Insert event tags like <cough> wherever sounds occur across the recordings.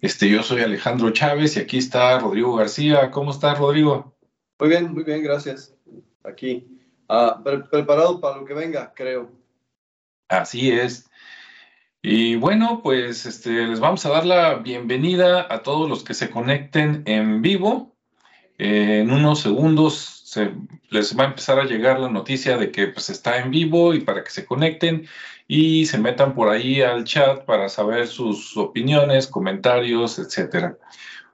Este, yo soy Alejandro Chávez y aquí está Rodrigo García. ¿Cómo estás, Rodrigo? Muy bien, muy bien, gracias. Aquí, ah, preparado para lo que venga, creo. Así es. Y bueno, pues este, les vamos a dar la bienvenida a todos los que se conecten en vivo. Eh, en unos segundos se, les va a empezar a llegar la noticia de que pues, está en vivo y para que se conecten y se metan por ahí al chat para saber sus opiniones, comentarios, etcétera.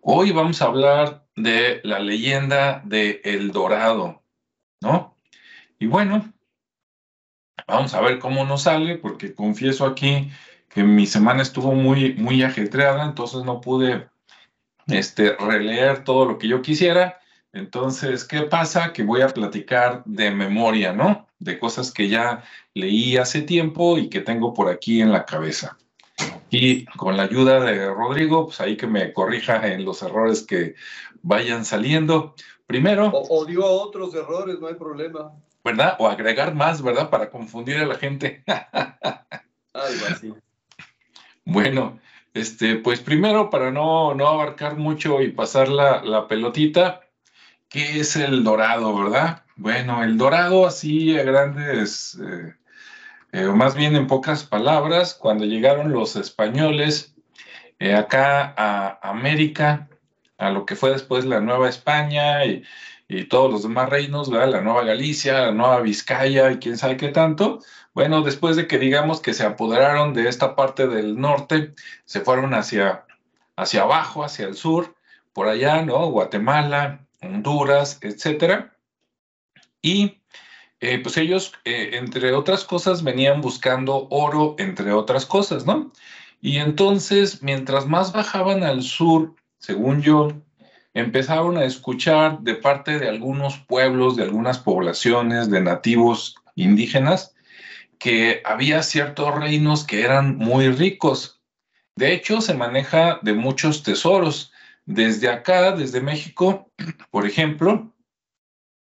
Hoy vamos a hablar de la leyenda de El Dorado, ¿no? Y bueno, vamos a ver cómo nos sale, porque confieso aquí que mi semana estuvo muy, muy ajetreada, entonces no pude este, releer todo lo que yo quisiera. Entonces, ¿qué pasa? Que voy a platicar de memoria, ¿no? De cosas que ya leí hace tiempo y que tengo por aquí en la cabeza. Y con la ayuda de Rodrigo, pues ahí que me corrija en los errores que vayan saliendo. Primero. O, digo otros errores, no hay problema. ¿Verdad? O agregar más, ¿verdad? Para confundir a la gente. <laughs> Algo así. Bueno, este, pues primero, para no, no abarcar mucho y pasar la, la pelotita, ¿qué es el dorado, verdad? Bueno, el dorado así a grandes, eh, eh, o más bien en pocas palabras, cuando llegaron los españoles eh, acá a América, a lo que fue después la Nueva España y, todos los demás reinos, ¿verdad? La Nueva Galicia, la Nueva Vizcaya y quién sabe qué tanto, bueno, después de que digamos que se apoderaron de esta parte del norte, se fueron hacia, hacia abajo, hacia el sur, por allá, ¿no? Guatemala, Honduras, etcétera. Y eh, pues ellos, eh, entre otras cosas, venían buscando oro, entre otras cosas, ¿no? Y entonces, mientras más bajaban al sur, según yo, empezaron a escuchar de parte de algunos pueblos, de algunas poblaciones, de nativos indígenas, que había ciertos reinos que eran muy ricos. De hecho, se maneja de muchos tesoros. Desde acá, desde México, <clears throat> por ejemplo,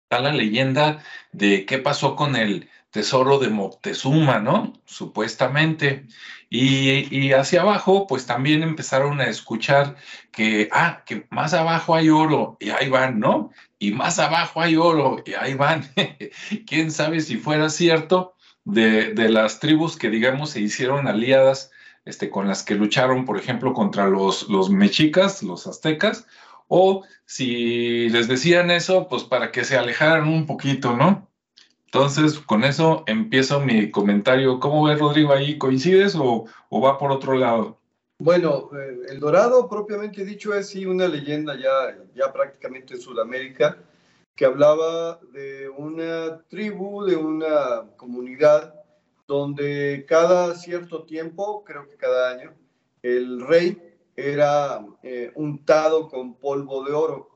está la leyenda de qué pasó con el tesoro de Moctezuma, ¿no? Supuestamente. Y, y, hacia abajo, pues también empezaron a escuchar que, ah, que más abajo hay oro y ahí van, ¿no? Y más abajo hay oro y ahí van. <laughs> ¿Quién sabe si fuera cierto? de, las tribus que, digamos, se hicieron aliadas este, con las que lucharon, por ejemplo, contra los, los mexicas, los aztecas, o si les decían eso, pues para que se alejaran un poquito, ¿no? Entonces, con eso empiezo mi comentario. ¿Cómo ves, Rodrigo, ahí? ¿Coincides o, o va por otro lado? Bueno, eh, el Dorado, propiamente dicho, es sí una leyenda ya, ya prácticamente en Sudamérica que hablaba de una tribu, de una comunidad donde cada cierto tiempo, creo que cada año, el rey era eh, untado con polvo de oro.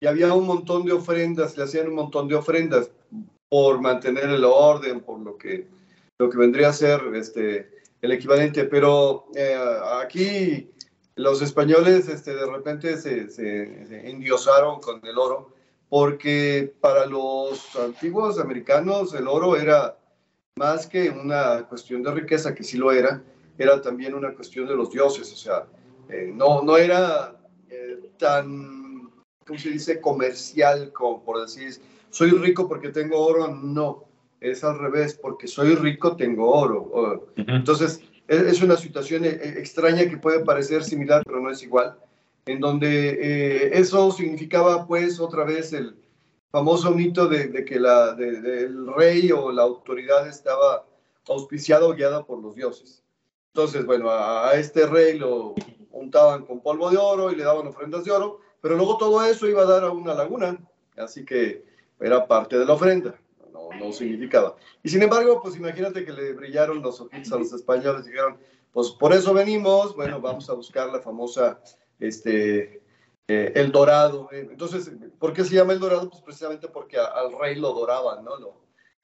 Y había un montón de ofrendas, le hacían un montón de ofrendas por mantener el orden, por lo que, lo que vendría a ser este, el equivalente. Pero eh, aquí los españoles este, de repente se, se, se endiosaron con el oro porque para los antiguos americanos el oro era más que una cuestión de riqueza, que sí lo era, era también una cuestión de los dioses, o sea, eh, no, no era eh, tan, ¿cómo se dice?, comercial, como por decir, soy rico porque tengo oro, no, es al revés, porque soy rico tengo oro. Entonces, es una situación eh, extraña que puede parecer similar, pero no es igual en donde eh, eso significaba pues otra vez el famoso mito de, que la, el rey o la autoridad estaba auspiciado o guiada por los dioses. Entonces, bueno, a, este rey lo untaban con polvo de oro y le daban ofrendas de oro, pero luego todo eso iba a dar a una laguna, así que era parte de la ofrenda, no, no significaba. Y sin embargo, pues imagínate que le brillaron los ojitos a los españoles y dijeron, pues por eso venimos, bueno, vamos a buscar la famosa este, eh, el dorado. Entonces, ¿por qué se llama el dorado? Pues precisamente porque al rey lo doraban, ¿no?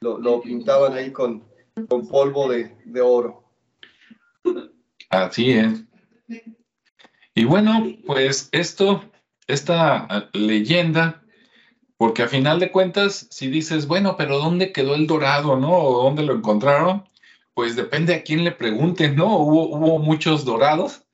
Lo, lo, pintaban ahí con, con polvo de, de, oro. Así es. Y bueno, pues esto, esta leyenda, porque a final de cuentas, si dices, bueno, pero ¿dónde quedó el dorado, no? ¿O dónde lo encontraron? Pues depende a quién le pregunten, ¿no? Hubo, hubo muchos dorados,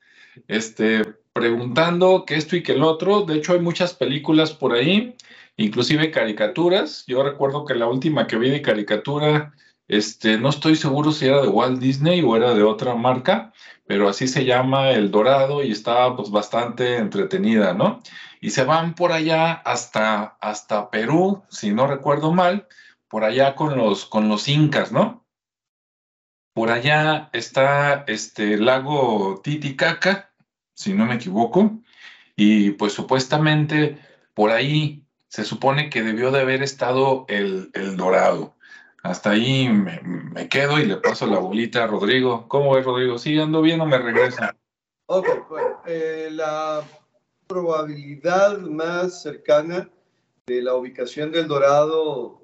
este, preguntando que esto y que el otro. De hecho, hay muchas películas por ahí, inclusive caricaturas. Yo recuerdo que la última que vi de caricatura, este, no estoy seguro si era de Walt Disney o era de otra marca, pero así se llama El Dorado y estaba pues bastante entretenida, ¿no? Y se van por allá hasta, hasta Perú, si no recuerdo mal, por allá con los, con los incas, ¿no? Por allá está este lago Titicaca, si no me equivoco, y pues supuestamente por ahí se supone que debió de haber estado el, el Dorado. Hasta ahí me, quedo y le paso la bolita a Rodrigo. ¿Cómo es, Rodrigo? ¿Sí ando bien o me regresa? Ok, bueno, eh, la probabilidad más cercana de la ubicación del Dorado,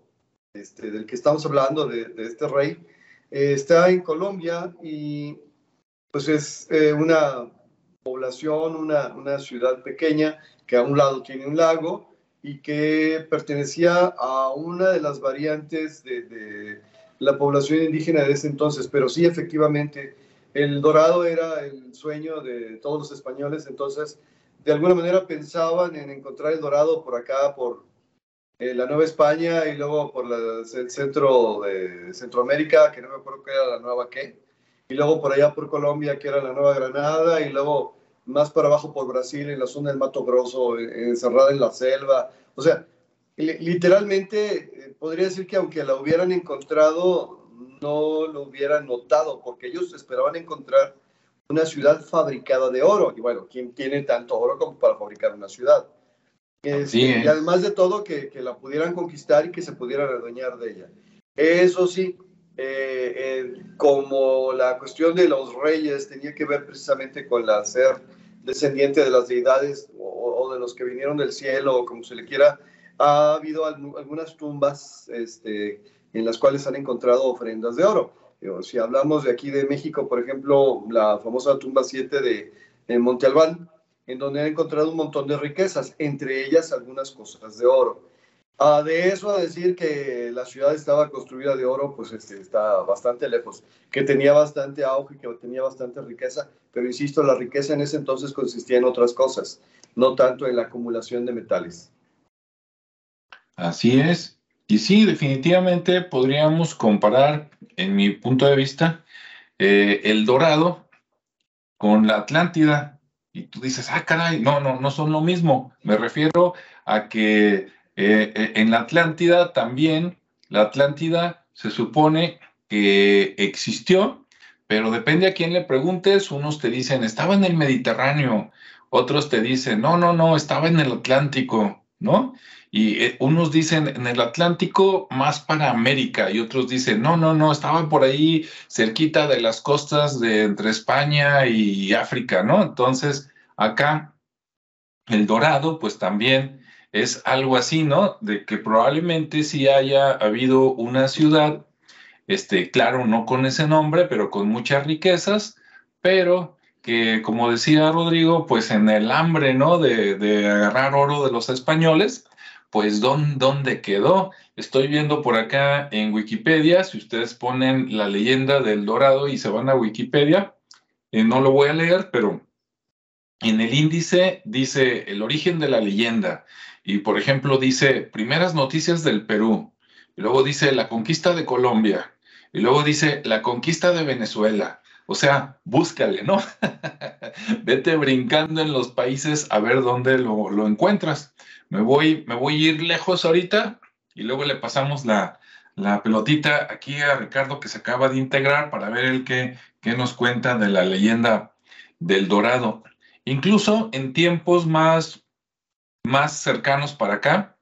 este, del que estamos hablando, de, este rey, eh, está en Colombia y pues es eh, una población, una, una ciudad pequeña que a un lado tiene un lago y que pertenecía a una de las variantes de, la población indígena de ese entonces, pero sí efectivamente el dorado era el sueño de todos los españoles, entonces de alguna manera pensaban en encontrar el dorado por acá, por eh, la Nueva España y luego por el centro de Centroamérica, que no me acuerdo qué era la Nueva qué, y luego por allá por Colombia, que era la Nueva Granada, y luego más para abajo por Brasil, en la zona del Mato Grosso, encerrada en la selva. O sea, literalmente eh, podría decir que aunque la hubieran encontrado, no lo hubieran notado, porque ellos esperaban encontrar una ciudad fabricada de oro. Y bueno, ¿quién tiene tanto oro como para fabricar una ciudad? y además de todo, que, que, la pudieran conquistar y que se pudieran adueñar de ella. Eso sí, eh, eh, como la cuestión de los reyes tenía que ver precisamente con la ser descendiente de las deidades o, de los que vinieron del cielo, o como se le quiera, ha habido algunas tumbas este, en las cuales han encontrado ofrendas de oro. Si hablamos de aquí de México, por ejemplo, la famosa tumba 7 de, de Monte Albán, en donde han encontrado un montón de riquezas, entre ellas algunas cosas de oro. Ah, de eso a decir que la ciudad estaba construida de oro, pues este, está bastante lejos, que tenía bastante auge, que tenía bastante riqueza, pero insisto, la riqueza en ese entonces consistía en otras cosas, no tanto en la acumulación de metales. Así es. Y sí, definitivamente podríamos comparar, en mi punto de vista, eh, el dorado con la Atlántida. Y tú dices, ah, caray, no, no, no son lo mismo. Me refiero a que eh, eh, en la Atlántida también, la Atlántida se supone que existió, pero depende a quién le preguntes, unos te dicen, estaba en el Mediterráneo, otros te dicen, no, no, no, estaba en el Atlántico, ¿no? Y eh, unos dicen en el Atlántico más para América y otros dicen, no, no, no, estaba por ahí cerquita de las costas de entre España y África, ¿no? Entonces, acá el dorado, pues también es algo así, ¿no? De que probablemente sí haya habido una ciudad, este, claro, no con ese nombre, pero con muchas riquezas, pero que, como decía Rodrigo, pues en el hambre, ¿no? De, agarrar oro de los españoles, pues ¿dónde, quedó? Estoy viendo por acá en Wikipedia, si ustedes ponen la leyenda del Dorado y se van a Wikipedia, eh, no lo voy a leer, pero en el índice dice el origen de la leyenda, y por ejemplo dice primeras noticias del Perú, y luego dice la conquista de Colombia, y luego dice la conquista de Venezuela. O sea, búscale, ¿no? <laughs> Vete brincando en los países a ver dónde lo, encuentras. Me voy, me voy a ir lejos ahorita y luego le pasamos la, la pelotita aquí a Ricardo que se acaba de integrar para ver el que, que nos cuenta de la leyenda del Dorado. Incluso en tiempos más más cercanos para acá.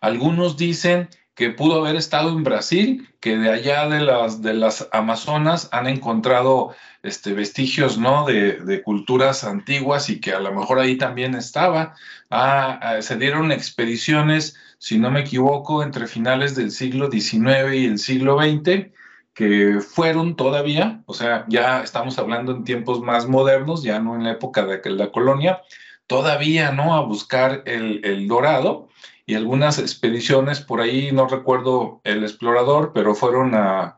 Algunos dicen que pudo haber estado en Brasil, que de allá de las, de las Amazonas han encontrado este, vestigios ¿no? de, culturas antiguas y que a lo mejor ahí también estaba. Ah, ah, se dieron expediciones, si no me equivoco, entre finales del siglo XIX y el siglo XX, que fueron todavía, o sea, ya estamos hablando en tiempos más modernos, ya no en la época de la colonia, todavía, ¿no? A buscar el, dorado y algunas expediciones por ahí, no recuerdo el explorador, pero fueron a,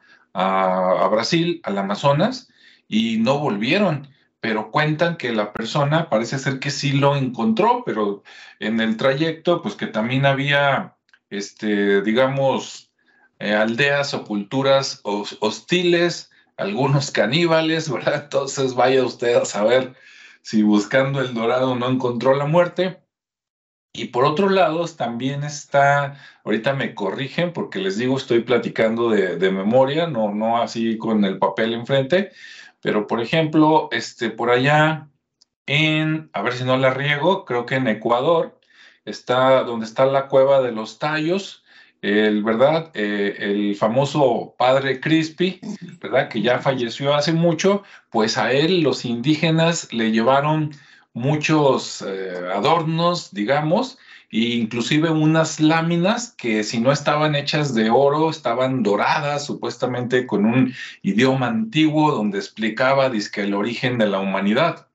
Brasil, al Amazonas, y no volvieron. pero cuentan que la persona parece ser que sí lo encontró, pero en el trayecto, pues que también había, este, digamos, eh, aldeas o culturas hostiles, algunos caníbales, <laughs> ¿verdad? Entonces vaya usted a saber si buscando el dorado no encontró la muerte. Y por otro lado, también está, ahorita me corrigen porque les digo, estoy platicando de, de memoria, no, no así con el papel enfrente, pero, por ejemplo, este, por allá en, a ver si no la riego, creo que en Ecuador, está donde está la cueva de los tallos, el, ¿verdad? Eh, el famoso padre Crispy, ¿verdad? Que ya falleció hace mucho, pues a él los indígenas le llevaron muchos eh, adornos, digamos, inclusive unas láminas que si no estaban hechas de oro, estaban doradas, supuestamente con un idioma antiguo donde explicaba que el origen de la humanidad.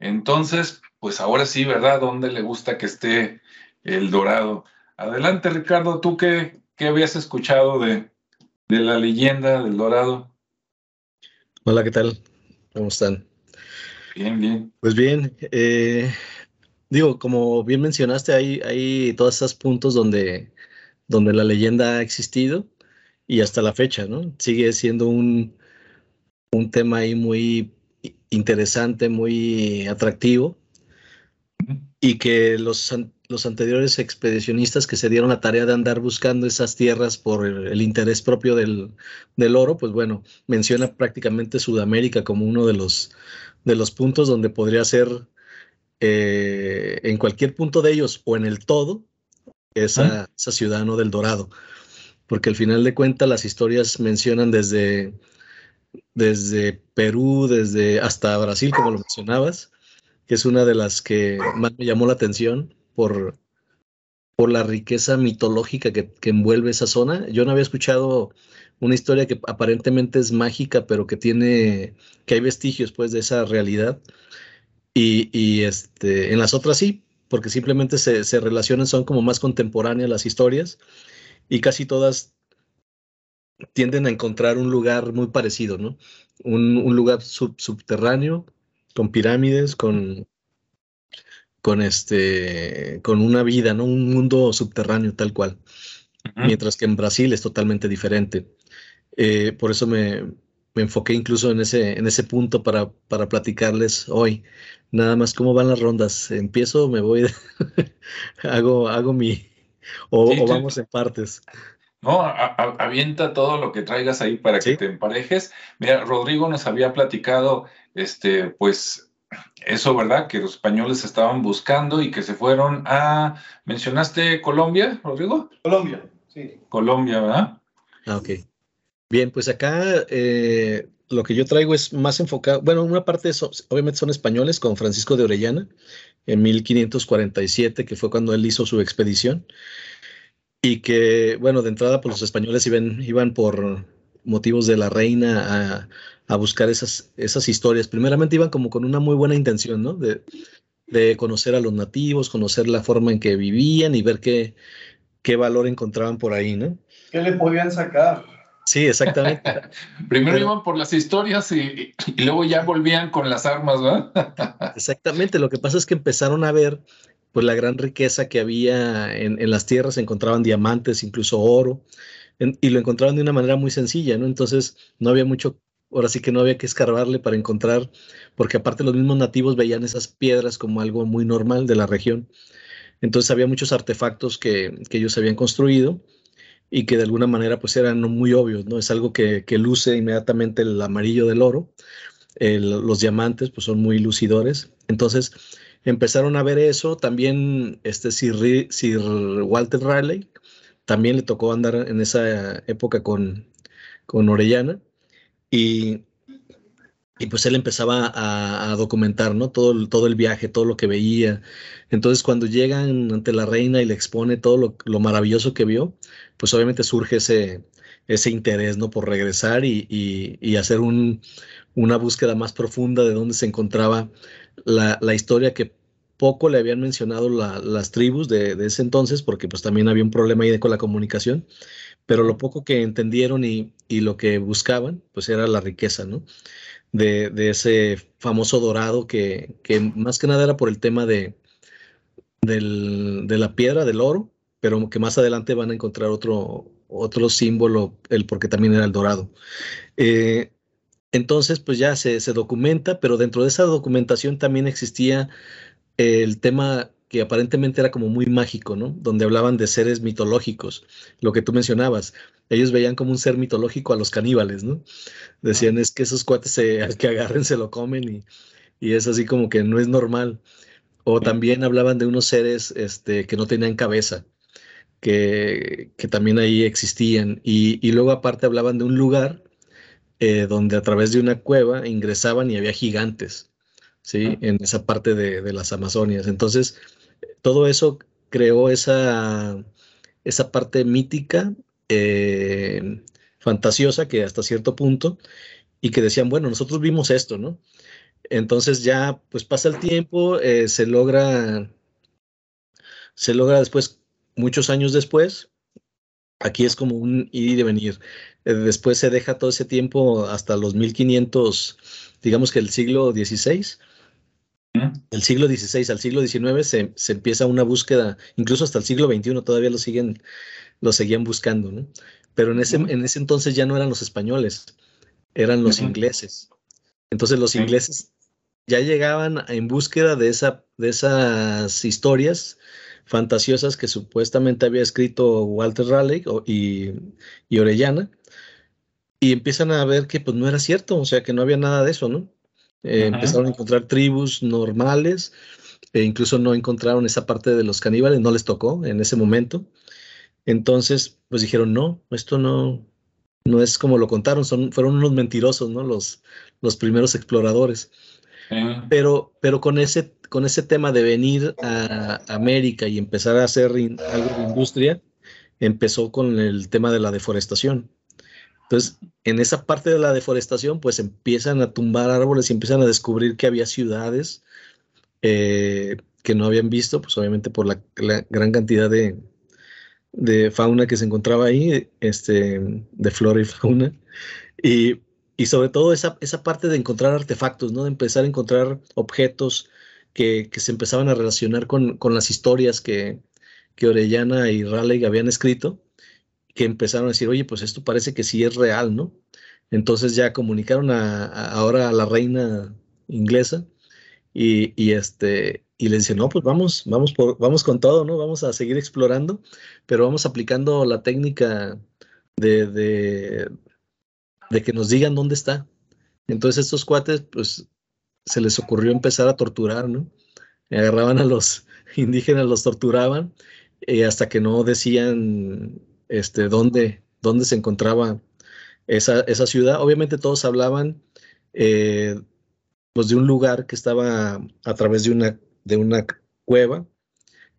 Entonces, pues ahora sí, ¿verdad? ¿Dónde le gusta que esté el dorado? Adelante, Ricardo, ¿tú qué, qué habías escuchado de, de la leyenda del dorado? Hola, ¿qué tal? ¿Cómo están? Bien, bien. Pues bien, eh, digo, como bien mencionaste, hay, hay todos esos puntos donde, donde la leyenda ha existido y hasta la fecha, ¿no? Sigue siendo un, un tema ahí muy interesante, muy atractivo y que los, los anteriores expedicionistas que se dieron la tarea de andar buscando esas tierras por el, interés propio del, del, oro, pues bueno, menciona prácticamente Sudamérica como uno de los, de los puntos donde podría ser eh, en cualquier punto de ellos o en el todo, esa, esa ciudad ¿no? del Dorado. Porque al final de cuentas las historias mencionan desde, desde Perú, desde hasta Brasil, como lo mencionabas, que es una de las que más me llamó la atención por, por la riqueza mitológica que, envuelve esa zona. Yo no había escuchado una historia que aparentemente es mágica, pero que tiene, que hay vestigios pues de esa realidad. Y, este, en las otras sí, porque simplemente se, se, relacionan, son como más contemporáneas las historias y casi todas tienden a encontrar un lugar muy parecido, ¿no? Un, un lugar subterráneo, con pirámides, con, con, este, con una vida, ¿no? Un mundo subterráneo tal cual. Mientras que en Brasil es totalmente diferente. Eh, por eso me, me enfoqué incluso en ese, en ese punto para, para platicarles hoy. Nada más cómo van las rondas. Empiezo, me voy, <laughs> hago, hago mi, o, vamos en partes. No, avienta todo lo que traigas ahí para que te emparejes. Mira, Rodrigo nos había platicado, este, pues, eso, ¿verdad? Que los españoles estaban buscando y que se fueron a, ¿mencionaste Colombia, Rodrigo? Colombia, sí. Colombia, ¿verdad? Ah, ok. Bien, pues acá eh, lo que yo traigo es más enfocado, bueno, una parte obviamente son españoles con Francisco de Orellana en 1547, que fue cuando él hizo su expedición, y que, bueno, de entrada pues los españoles iban, iban por motivos de la reina a, buscar esas, esas historias. Primeramente iban como con una muy buena intención, ¿no? De, de conocer a los nativos, conocer la forma en que vivían y ver qué, qué valor encontraban por ahí, ¿no? ¿Qué le podían sacar? Sí, exactamente. <laughs> Primero iban por las historias y, luego ya volvían con las armas, ¿verdad? <laughs> exactamente, lo que pasa es que empezaron a ver pues la gran riqueza que había en, las tierras, encontraban diamantes, incluso oro, y lo encontraban de una manera muy sencilla, ¿no? Entonces no había mucho, ahora sí que no había que escarbarle para encontrar, porque aparte los mismos nativos veían esas piedras como algo muy normal de la región. Entonces había muchos artefactos que, que ellos habían construido y que de alguna manera pues eran muy obvios, ¿no? Es algo que, luce inmediatamente el amarillo del oro, los diamantes pues son muy lucidores, entonces empezaron a ver eso, también este Sir, Sir Walter Raleigh, también le tocó andar en esa época con, con Orellana y pues él empezaba a, documentar, ¿no? Todo, todo el viaje, todo lo que veía. Entonces, cuando llegan ante la reina y le expone todo lo, maravilloso que vio, pues obviamente surge ese, ese interés, ¿no? Por regresar y, hacer una búsqueda más profunda de dónde se encontraba la, historia que poco le habían mencionado las tribus de, ese entonces, porque pues también había un problema ahí con la comunicación, pero lo poco que entendieron y, lo que buscaban, pues era la riqueza, ¿no? De, ese famoso dorado que, más que nada era por el tema de, de la piedra, del oro, pero que más adelante van a encontrar otro, otro símbolo, el porque también era el dorado. Eh, entonces, pues ya se, se, documenta, pero dentro de esa documentación también existía el tema que aparentemente era como muy mágico, ¿no? Donde hablaban de seres mitológicos, lo que tú mencionabas. Ellos veían como un ser mitológico a los caníbales, ¿no? Decían, es que esos cuates al que agarren se lo comen y, y, es así como que no es normal. O también hablaban de unos seres este, que no tenían cabeza, que, que también ahí existían. Y, y, luego aparte hablaban de un lugar eh, donde a través de una cueva ingresaban y había gigantes, ¿sí? En esa parte de, de las Amazonias. Entonces, todo eso creó esa, esa parte mítica, eh, fantasiosa, que hasta cierto punto, y que decían, bueno, nosotros vimos esto, ¿no? Entonces ya, pues pasa el tiempo, eh, se logra, se logra después, muchos años después, aquí es como un ir y venir. Eh, después se deja todo ese tiempo hasta los 1500, digamos que el siglo XVI, del siglo XVI al siglo XIX se, se, empieza una búsqueda, incluso hasta el siglo XXI todavía lo siguen, lo seguían buscando, ¿no? Pero en ese, en ese entonces ya no eran los españoles, eran los ingleses. Entonces los ingleses ya llegaban en búsqueda de, esa, de esas historias fantasiosas que supuestamente había escrito Walter Raleigh y, y Orellana, y empiezan a ver que pues no era cierto, o sea que no había nada de eso, ¿no? Eh, empezaron a encontrar tribus normales, e incluso no encontraron esa parte de los caníbales, no les tocó en ese momento. Entonces, pues dijeron, no, esto no, no es como lo contaron, son, fueron unos mentirosos, ¿no? Los, los primeros exploradores. Pero, pero con, ese, con ese tema de venir a América y empezar a hacer algo de industria, empezó con el tema de la deforestación. Entonces, en esa parte de la deforestación, pues empiezan a tumbar árboles y empiezan a descubrir que había ciudades eh, que no habían visto, pues obviamente por la, gran cantidad de, fauna que se encontraba ahí, este, de flora y fauna. Y, sobre todo esa, esa, parte de encontrar artefactos, ¿no? De empezar a encontrar objetos que, se empezaban a relacionar con, las historias que, que Orellana y Raleigh habían escrito que empezaron a decir, oye, pues esto parece que sí es real, ¿no? Entonces ya comunicaron a, ahora a la reina inglesa y, este, y le dicen, no, pues vamos, vamos, por, vamos con todo, ¿no? Vamos a seguir explorando, pero vamos aplicando la técnica de, de, que nos digan dónde está. Entonces estos cuates, pues se les ocurrió empezar a torturar, ¿no? Agarraban a los <laughs> indígenas, los torturaban, y hasta que no decían este, dónde, se encontraba esa, esa, ciudad. Obviamente todos hablaban eh, pues de un lugar que estaba a través de una, de una cueva,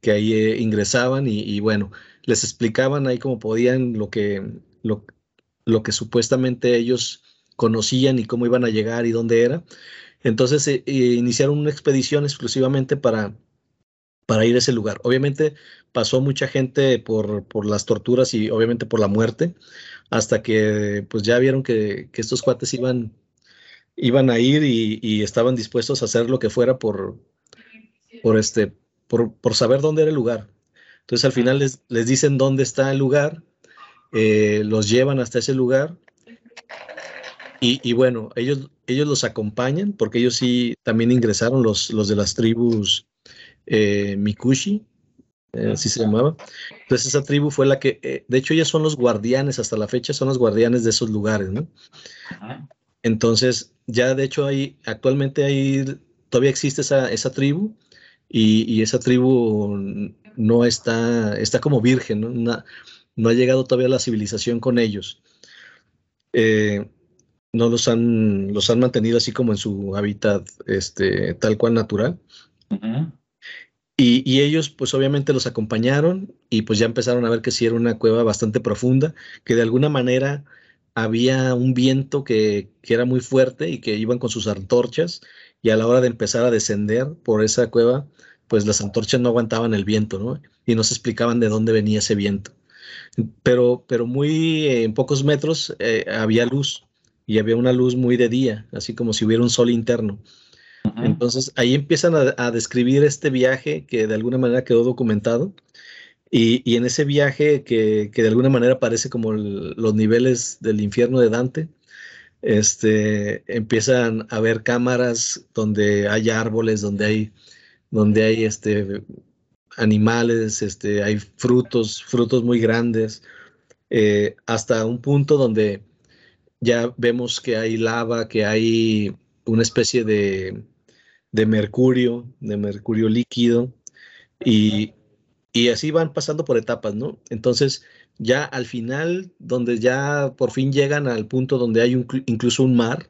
que ahí eh, ingresaban y, bueno, les explicaban ahí como podían lo que, lo, lo, que supuestamente ellos conocían y cómo iban a llegar y dónde era. Entonces eh, iniciaron una expedición exclusivamente para, para ir a ese lugar. Obviamente pasó mucha gente por, por las torturas y obviamente por la muerte, hasta que pues ya vieron que, que estos cuates iban, iban a ir y, estaban dispuestos a hacer lo que fuera por, por, este, por, por saber dónde era el lugar. Entonces al final les, les dicen dónde está el lugar, eh, los llevan hasta ese lugar y, y, bueno, ellos, ellos los acompañan porque ellos sí también ingresaron, los, los de las tribus eh, Mikushi, eh, así se llamaba. Entonces esa tribu fue la que, eh, de hecho ellos son los guardianes, hasta la fecha son los guardianes de esos lugares, ¿no? Entonces ya de hecho hay, actualmente hay, todavía existe esa, esa tribu y, esa tribu no está, está como virgen, ¿no? no ha llegado todavía la civilización con ellos. no los han, los han mantenido así como en su hábitat este, tal cual natural. Y, ellos pues obviamente los acompañaron y pues ya empezaron a ver que sí era una cueva bastante profunda, que de alguna manera había un viento que, era muy fuerte y que iban con sus antorchas y a la hora de empezar a descender por esa cueva, pues las antorchas no aguantaban el viento, ¿no? Y no se explicaban de dónde venía ese viento. Pero, pero muy en pocos metros eh, había luz y había una luz muy de día, así como si hubiera un sol interno. Entonces ahí empiezan a, describir este viaje que de alguna manera quedó documentado. Y, en ese viaje que, que, de alguna manera parece como los niveles del infierno de Dante, este, empiezan a ver cámaras donde hay árboles, donde hay, donde hay este, animales, este, hay frutos, frutos muy grandes, eh, hasta un punto donde ya vemos que hay lava, que hay una especie de, de mercurio, de mercurio líquido, y, y así van pasando por etapas, ¿no? Entonces, ya al final, donde ya por fin llegan al punto donde hay incluso un mar,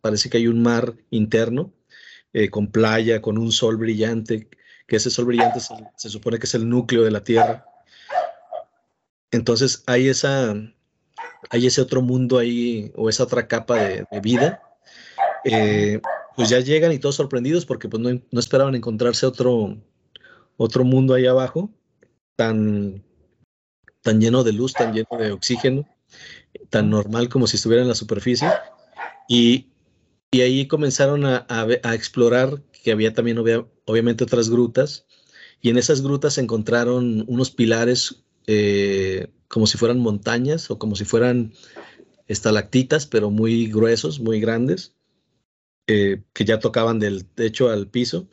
parece que hay un mar interno, eh, con playa, con un sol brillante, que ese sol brillante se, supone que es el núcleo de la Tierra. Entonces hay esa, hay ese otro mundo ahí, o esa otra capa de, vida. Eh, pues ya llegan y todos sorprendidos porque pues no, no esperaban encontrarse otro, otro mundo ahí abajo tan, tan lleno de luz, tan lleno de oxígeno, tan normal como si estuviera en la superficie. Y, ahí comenzaron a, explorar que había también obviamente otras grutas. Y en esas grutas se encontraron unos pilares eh, como si fueran montañas o como si fueran estalactitas, pero muy gruesos, muy grandes, eh, que ya tocaban del techo al piso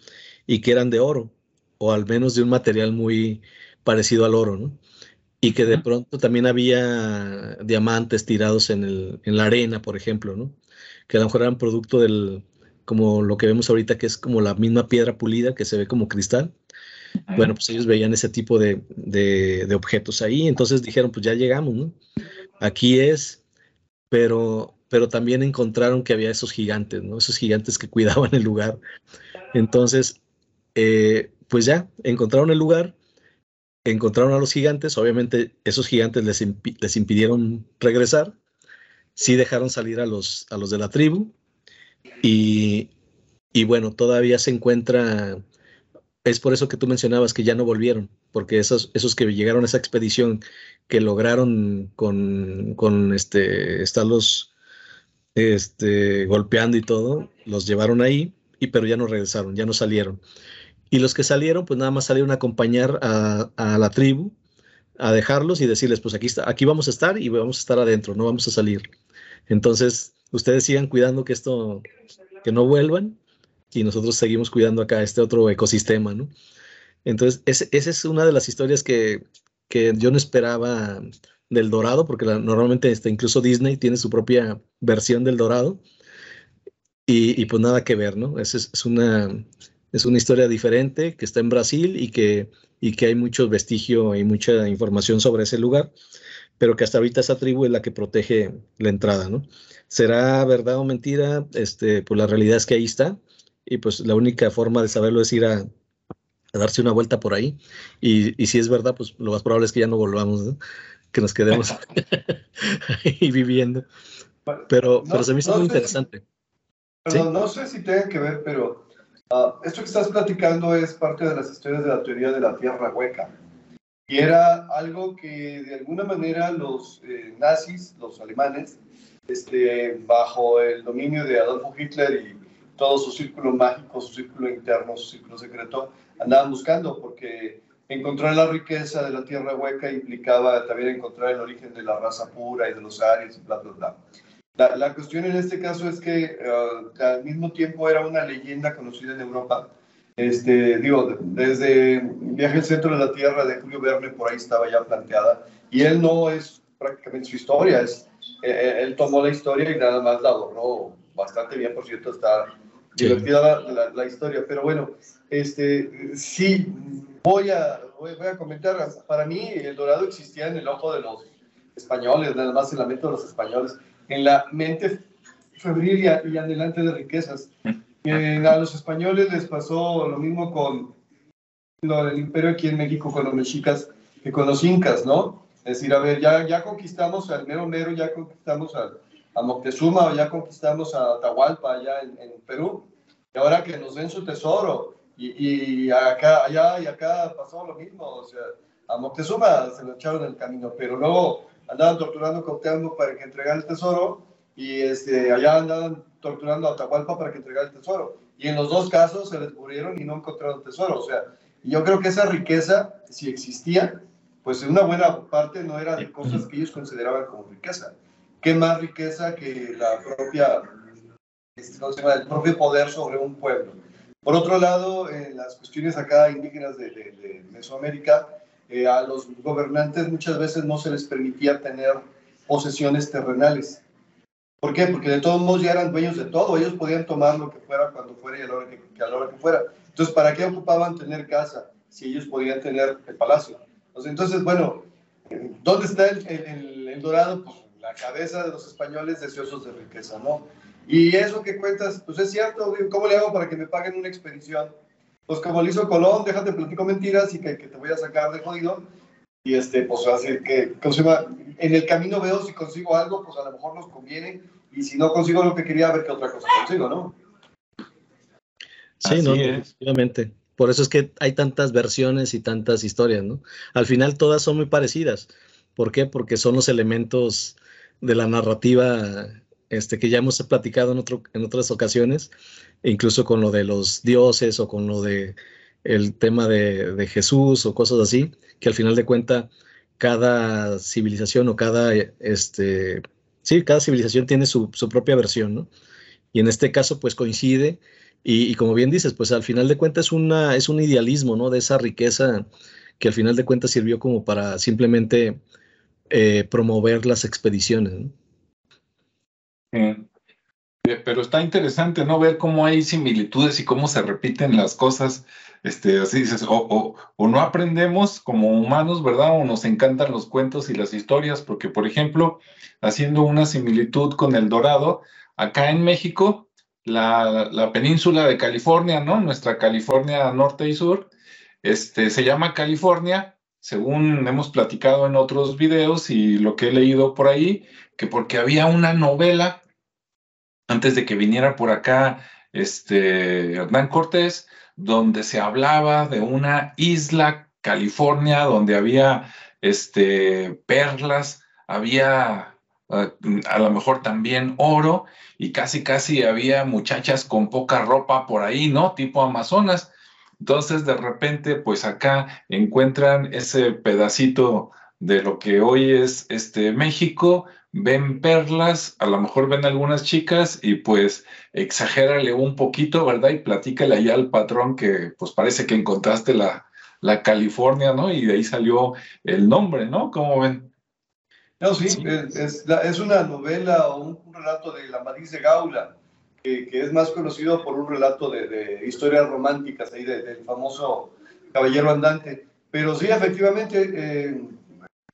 y que eran de oro, o al menos de un material muy parecido al oro, ¿no? y que de pronto también había diamantes tirados en, el, en la arena, por ejemplo, ¿no? Que a lo mejor eran producto del, como lo que vemos ahorita, que es como la misma piedra pulida que se ve como cristal. Bueno, pues ellos veían ese tipo de, de, objetos ahí, entonces dijeron, pues ya llegamos, ¿no? Aquí es, pero, pero también encontraron que había esos gigantes, ¿no? Esos gigantes que cuidaban el lugar. Entonces, eh, pues ya, encontraron el lugar, encontraron a los gigantes, obviamente esos gigantes les, impidieron regresar, sí dejaron salir a los, a los de la tribu y, y, bueno, todavía se encuentra, es por eso que tú mencionabas que ya no volvieron, porque esos, esos que llegaron a esa expedición que lograron con, con este, estarlos este, golpeando y todo, los llevaron ahí, y, pero ya no regresaron, ya no salieron. Y los que salieron, pues nada más salieron a acompañar a, la tribu, a dejarlos y decirles, pues aquí, está, aquí vamos a estar y vamos a estar adentro, no vamos a salir. Entonces, ustedes sigan cuidando que esto, que no vuelvan y nosotros seguimos cuidando acá este otro ecosistema, ¿no? Entonces, esa es una de las historias que, que, yo no esperaba del Dorado, porque normalmente este, incluso Disney tiene su propia versión del Dorado. Y, pues nada que ver, ¿no? Es, es, una, es una historia diferente que está en Brasil y que, y que hay mucho vestigio y mucha información sobre ese lugar, pero que hasta ahorita esa tribu es la que protege la entrada, ¿no? ¿Será verdad o mentira? Este, pues la realidad es que ahí está y pues la única forma de saberlo es ir a, darse una vuelta por ahí y, y, si es verdad, pues lo más probable es que ya no volvamos, ¿no? Que nos quedemos <laughs> ahí viviendo. Pero, pero se me hizo muy interesante. no sé si tenga que ver, pero Ah, esto que estás platicando es parte de las historias de la teoría de la tierra hueca. Y era algo que de alguna manera los eh, nazis, los alemanes, este, bajo el dominio de Adolfo Hitler y todo su círculo mágico, su círculo interno, su círculo secreto, andaban buscando, porque encontrar la riqueza de la tierra hueca implicaba también encontrar el origen de la raza pura y de los arios y bla, bla, bla. La, cuestión en este caso es que uh, al mismo tiempo era una leyenda conocida en Europa. Este, digo, desde Viaje al Centro de la Tierra de Julio Verne, por ahí estaba ya planteada. Y él no es prácticamente su historia, es, eh, eh, él tomó la historia y nada más la adornó bastante bien, por cierto, está divertida la, la, historia. Pero bueno, este, sí, voy a, voy, a comentar, para mí el dorado existía en el ojo de los españoles, nada más en la mente de los españoles en la mente febril y, adelante de riquezas. <laughs> a los españoles les pasó lo mismo con lo del imperio aquí en México con los mexicas que con los incas, ¿no? Es decir, a ver, ya, ya conquistamos al mero mero, ya conquistamos a, a Moctezuma, ya conquistamos a Atahualpa allá en, Perú, y ahora que nos den su tesoro, y, y, acá, allá y acá pasó lo mismo, o sea, a Moctezuma, se lo echaron en el camino, pero luego andaban torturando a Cuauhtémoc para que entregara el tesoro y este, allá andaban torturando a Atahualpa para que entregara el tesoro. Y en los dos casos se les murieron y no encontraron tesoro. O sea, yo creo que esa riqueza, si existía, pues en una buena parte no era de cosas que ellos consideraban como riqueza. ¿Qué más riqueza que la propia, el propio poder sobre un pueblo? Por otro lado, en las cuestiones acá indígenas de, de Mesoamérica, eh, a los gobernantes muchas veces no se les permitía tener posesiones terrenales. ¿Por qué? Porque de todos modos ya eran dueños de todo, ellos podían tomar lo que fuera cuando fuera y a la hora que, a la hora que fuera. Entonces, ¿para qué ocupaban tener casa si ellos podían tener el palacio? Entonces, bueno, ¿dónde está el, el, dorado? Pues la cabeza de los españoles deseosos de riqueza, ¿no? Y eso que cuentas, pues es cierto, ¿cómo le hago para que me paguen una expedición? pues como lo hizo Colón, déjate platico mentiras y que, te voy a sacar de jodido. Y este, pues así que, en el camino veo si consigo algo, pues a lo mejor nos conviene. Y si no consigo lo que quería, a ver qué otra cosa consigo, ¿no? Sí, no, efectivamente. Por eso es que hay tantas versiones y tantas historias, ¿no? Al final todas son muy parecidas. ¿Por qué? Porque son los elementos de la narrativa este, que ya hemos platicado en, otro, en otras ocasiones, incluso con lo de los dioses o con lo de el tema de, Jesús o cosas así, que al final de cuenta cada civilización o cada, este, sí, cada civilización tiene su, propia versión, ¿no? Y en este caso, pues coincide, y, como bien dices, pues al final de cuentas es, una, es un idealismo, ¿no? De esa riqueza que al final de cuentas sirvió como para simplemente eh, promover las expediciones, ¿no? Eh, pero está interesante, ¿no? Ver cómo hay similitudes y cómo se repiten las cosas. Este, así dices, o, o, no aprendemos como humanos, ¿verdad? O nos encantan los cuentos y las historias, porque, por ejemplo, haciendo una similitud con el dorado, acá en México, la, la península de California, ¿no? Nuestra California norte y sur, este, se llama California, según hemos platicado en otros videos y lo que he leído por ahí, que porque había una novela antes de que viniera por acá este Hernán Cortés, donde se hablaba de una isla, California, donde había este, perlas, había ah, a lo mejor también oro y casi casi había muchachas con poca ropa por ahí, ¿no? Tipo Amazonas. Entonces de repente pues acá encuentran ese pedacito de lo que hoy es este México, ven perlas, a lo mejor ven algunas chicas y pues exagérale un poquito, ¿verdad? Y platícale allá al patrón que pues parece que encontraste la, la California, ¿no? Y de ahí salió el nombre, ¿no? ¿Cómo ven? No, sí, Es, es, una novela o un, relato de la Madrid de Gaula, que, es más conocido por un relato de, de historias románticas ahí del famoso Caballero Andante. Pero sí, efectivamente, eh,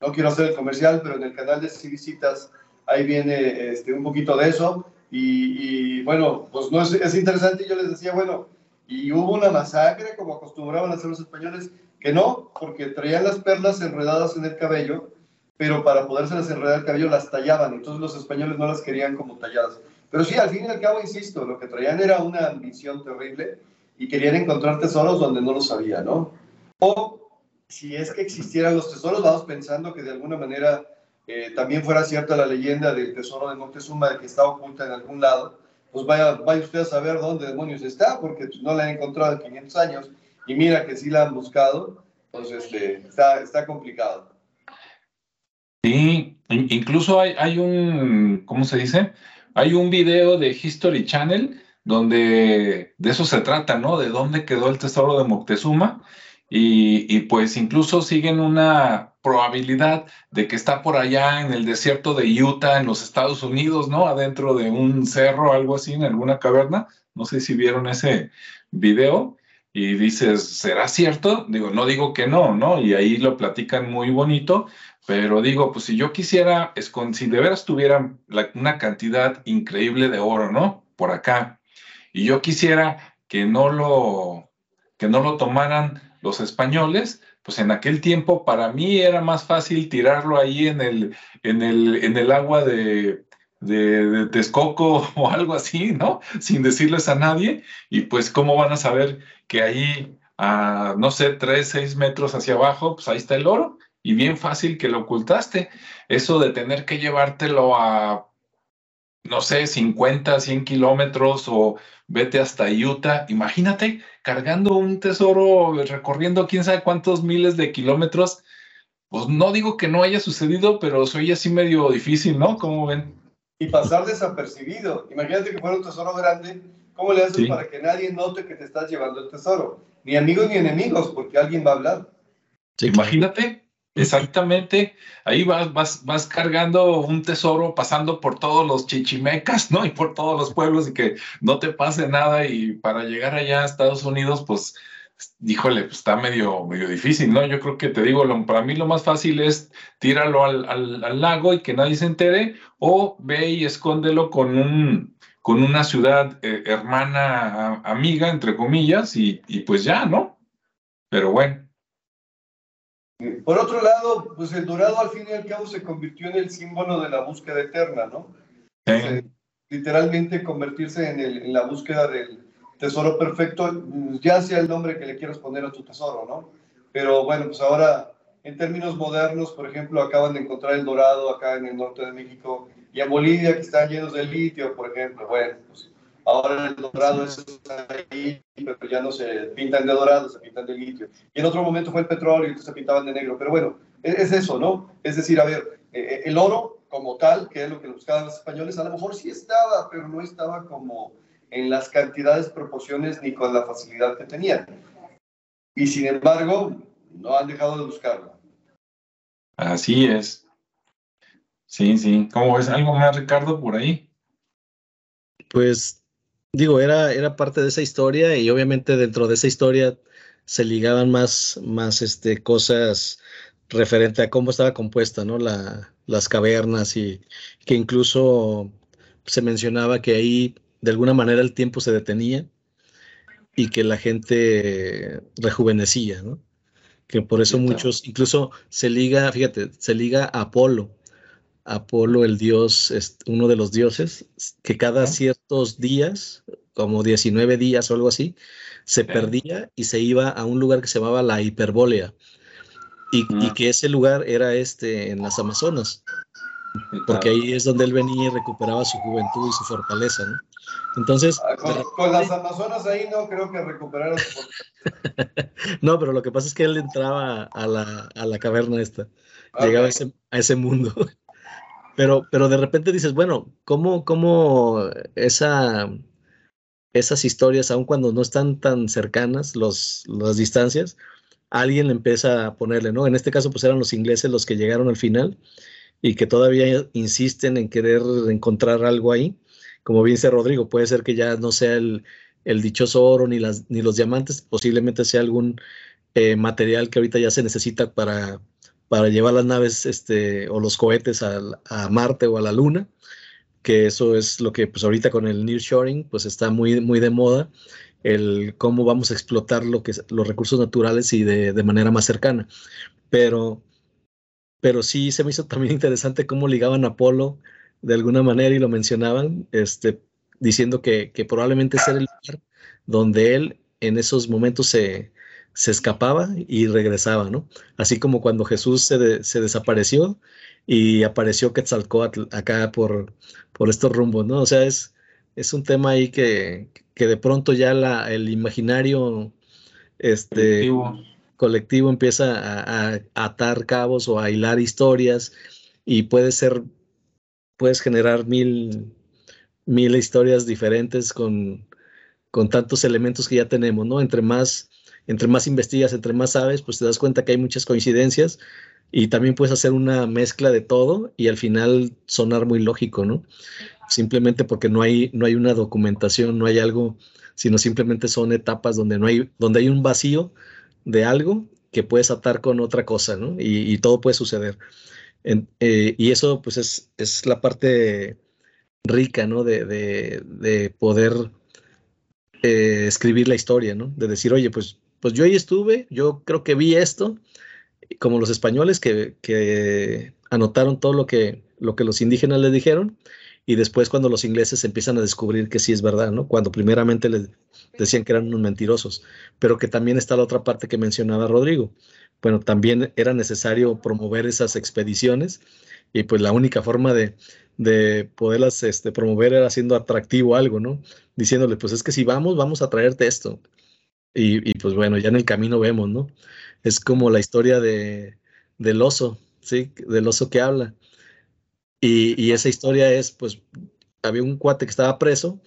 no quiero hacer el comercial, pero en el canal de Civicitas ahí viene este, un poquito de eso. Y, bueno, pues no es, es interesante. Yo les decía, bueno, y hubo una masacre como acostumbraban a hacer los españoles, que no, porque traían las perlas enredadas en el cabello, pero para podérselas enredar el cabello las tallaban, entonces los españoles no las querían como talladas. Pero sí, al fin y al cabo, insisto, lo que traían era una ambición terrible y querían encontrar tesoros donde no los había, ¿no? O si es que existieran los tesoros, vamos pensando que de alguna manera eh, también fuera cierta la leyenda del tesoro de Moctezuma, que está oculta en algún lado, pues vaya, vaya usted a saber dónde demonios está, porque pues, no la han encontrado en 500 años, y mira que sí la han buscado, entonces este, está, está complicado. Sí, incluso hay, hay un, ¿cómo se dice? Hay un video de History Channel donde de eso se trata, ¿no? De dónde quedó el tesoro de Moctezuma y, pues incluso siguen una probabilidad de que está por allá en el desierto de Utah, en los Estados Unidos, ¿no? Adentro de un cerro, algo así, en alguna caverna. No sé si vieron ese video y dices, ¿será cierto? Digo, no digo que no, ¿no? Y ahí lo platican muy bonito, pero digo, pues si yo quisiera, es con, si de veras tuviera una cantidad increíble de oro, ¿no? Por acá, y yo quisiera que no lo, que no lo tomaran los españoles, pues en aquel tiempo para mí era más fácil tirarlo ahí en el, en el, en el agua de, de, Texcoco <laughs> o algo así, ¿no? Sin decirles a nadie. Y pues, ¿cómo van a saber que ahí a, no sé, tres, seis metros hacia abajo, pues ahí está el oro y bien fácil que lo ocultaste. Eso de tener que llevártelo a, no sé, 50, 100 kilómetros o vete hasta Utah, imagínate cargando un tesoro, recorriendo quién sabe cuántos miles de kilómetros. Pues no digo que no haya sucedido, pero soy así medio difícil, ¿no? ¿Cómo ven? Y pasar desapercibido. Imagínate que fuera un tesoro grande, ¿cómo le haces para que nadie note que te estás llevando el tesoro? Ni amigos ni enemigos, porque alguien va a hablar. Imagínate, Exactamente, ahí vas, vas, vas cargando un tesoro, pasando por todos los chichimecas, ¿no? Y por todos los pueblos y que no te pase nada y para llegar allá a Estados Unidos, pues, híjole, pues está medio, medio difícil, ¿no? Yo creo que te digo, lo, para mí lo más fácil es tíralo al, al, lago y que nadie se entere o ve y escóndelo con un, con una ciudad eh, hermana, amiga, entre comillas, y, y pues ya, ¿no? Pero bueno. Por otro lado, pues el dorado al fin y al cabo se convirtió en el símbolo de la búsqueda eterna, ¿no? literalmente convertirse en, el, en, la búsqueda del tesoro perfecto, ya sea el nombre que le quieras poner a tu tesoro, ¿no? Pero bueno, pues ahora, en términos modernos, por ejemplo, acaban de encontrar el dorado acá en el norte de México y en Bolivia, que están llenos de litio, por ejemplo. Bueno, pues Ahora el dorado es ahí, pero ya no se pintan de dorado, se pintan de litio. Y en otro momento fue el petróleo y entonces se pintaban de negro. Pero bueno, e-, es, eso, ¿no? Es decir, a ver, e-, e-, el oro como tal, que es lo que buscaban los españoles, a lo mejor sí estaba, pero no estaba como en las cantidades, proporciones ni con la facilidad que tenían. Y sin embargo, no han dejado de buscarlo. Así es. Sí, sí. ¿Cómo ves algo más, Ricardo, por ahí? Pues digo, era, era parte de esa historia y obviamente dentro de esa historia se ligaban más, más este, cosas referente a cómo estaba compuesta, ¿no? La, las cavernas y que incluso se mencionaba que ahí de alguna manera el tiempo se detenía y que la gente rejuvenecía, ¿no? Que por eso muchos, incluso se liga, fíjate, se liga a Apolo. Apolo, el dios, uno de los dioses, que cada ciertos días como 19 días o algo así, se perdía y se iba a un lugar que se llamaba la Hiperbólea. Y, y, que ese lugar era este en las Amazonas, porque ahí es donde él venía y recuperaba su juventud y su fortaleza, ¿no? Entonces... Ah, con, las Amazonas ahí no creo que recuperara su <laughs> No, pero lo que pasa es que él entraba a la, a la caverna esta, llegaba a ese, a ese mundo. Pero, pero de repente dices, bueno, ¿cómo, cómo esa esas historias, aun cuando no están tan cercanas los, las distancias, alguien empieza a ponerle, ¿no? En este caso, pues eran los ingleses los que llegaron al final y que todavía insisten en querer encontrar algo ahí. Como bien dice Rodrigo, puede ser que ya no sea el, el dichoso oro ni, las, ni los diamantes, posiblemente sea algún eh, material que ahorita ya se necesita para, para llevar las naves este, o los cohetes a, Marte o a la Luna que eso es lo que pues ahorita con el nearshoring pues está muy, muy de moda, el cómo vamos a explotar lo que, los recursos naturales y de, de manera más cercana. Pero, pero sí se me hizo también interesante cómo ligaban a Apolo de alguna manera y lo mencionaban, este, diciendo que, que probablemente era el lugar donde él en esos momentos se, se escapaba y regresaba, ¿no? Así como cuando Jesús se, se desapareció y apareció Quetzalcoatl acá por, por estos rumbos, ¿no? O sea, es, es un tema ahí que, que de pronto ya la, el imaginario este, colectivo, empieza a, a, atar cabos o a hilar historias y puede ser, puedes generar mil, mil historias diferentes con, con tantos elementos que ya tenemos, ¿no? Entre más, entre más investigas, entre más sabes, pues te das cuenta que hay muchas coincidencias y también puedes hacer una mezcla de todo y al final sonar muy lógico, ¿no? Simplemente porque no hay, no hay una documentación, no hay algo, sino simplemente son etapas donde, no hay, donde hay un vacío de algo que puedes atar con otra cosa, ¿no? Y, todo puede suceder. Eh, y eso, pues, es, es la parte rica, ¿no? De, de, poder eh, escribir la historia, ¿no? De decir, oye, pues, pues yo ahí estuve, yo creo que vi esto, como los españoles que, anotaron todo lo que, lo que los indígenas les dijeron y después cuando los ingleses empiezan a descubrir que sí es verdad, ¿no? Cuando primeramente les decían que eran unos mentirosos, pero que también está la otra parte que mencionaba Rodrigo. Bueno, también era necesario promover esas expediciones y pues la única forma de, de poderlas este, promover era haciendo atractivo algo, ¿no? Diciéndole, pues es que si vamos, vamos a traerte esto. Y, y pues bueno, ya en el camino vemos, ¿no? Es como la historia de, del oso, ¿sí? Del oso que habla y, esa historia es, pues, había un cuate que estaba preso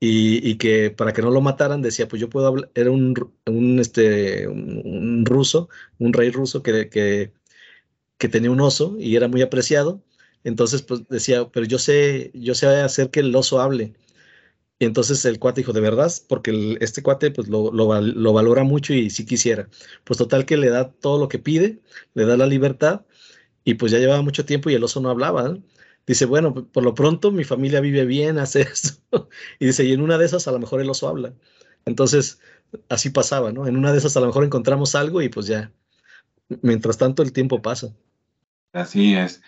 y, que para que no lo mataran decía, pues yo puedo hablar, era un, un este, un, ruso, un rey ruso que, que, que, tenía un oso y era muy apreciado. Entonces, pues decía, pero yo sé, yo sé hacer que el oso hable. Y entonces el cuate dijo, ¿de verdad? Porque este cuate pues lo, lo, lo, valora mucho y si quisiera. Pues total que le da todo lo que pide, le da la libertad y pues ya llevaba mucho tiempo y el oso no hablaba. Dice, bueno, por lo pronto mi familia vive bien, <laughs> hace esto. y dice, y en una de esas a lo mejor el oso habla. Entonces, así pasaba, ¿no? En una de esas a lo mejor encontramos algo y pues ya, mientras tanto el tiempo pasa. Así es.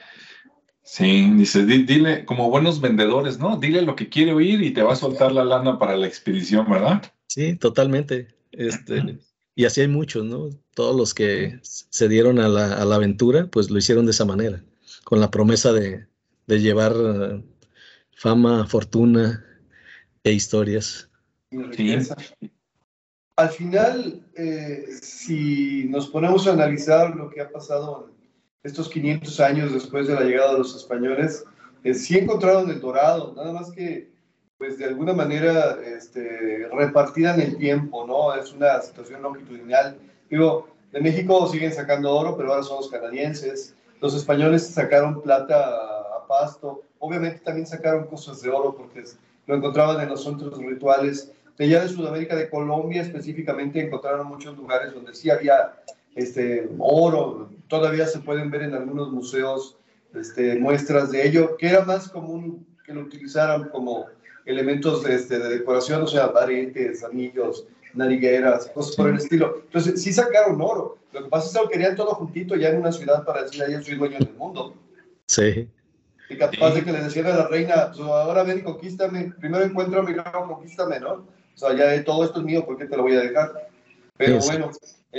Sí, dice, dile, como buenos vendedores, ¿no? Dile lo que quiere oír y te va a soltar la lana para la expedición, ¿verdad? Sí, totalmente. Este, y así hay muchos, ¿no? Todos los que se dieron a la, aventura, pues lo hicieron de esa manera, con la promesa de, llevar eh, fama, fortuna e historias. Al final, eh, si nos ponemos a analizar lo que ha pasado estos 500 años después de la llegada de los españoles, eh, sí encontraron el dorado, nada más que pues de alguna manera este, repartida en el tiempo, ¿no? Es una situación longitudinal. Digo, de México siguen sacando oro, pero ahora son los canadienses. Los españoles sacaron plata a pasto. Obviamente también sacaron cosas de oro porque lo encontraban en los centros rituales. De allá de Sudamérica, de Colombia específicamente, encontraron muchos lugares donde sí había este, oro. Todavía se pueden ver en algunos museos este, muestras de ello, que era más común que lo utilizaran como elementos de, este, de decoración, o sea, aretes, anillos, narigueras, cosas por el estilo. Entonces, sí sacaron oro. Lo que pasa es que lo querían todo juntito ya en una ciudad para decir, ahí soy dueño del mundo. Sí. Y capaz de que le decían a la reina, pues ahora ven y conquístame, primero encuéntrame y luego conquístame, ¿no? O sea, ya todo esto es mío, ¿por qué te lo voy a dejar? Pero bueno,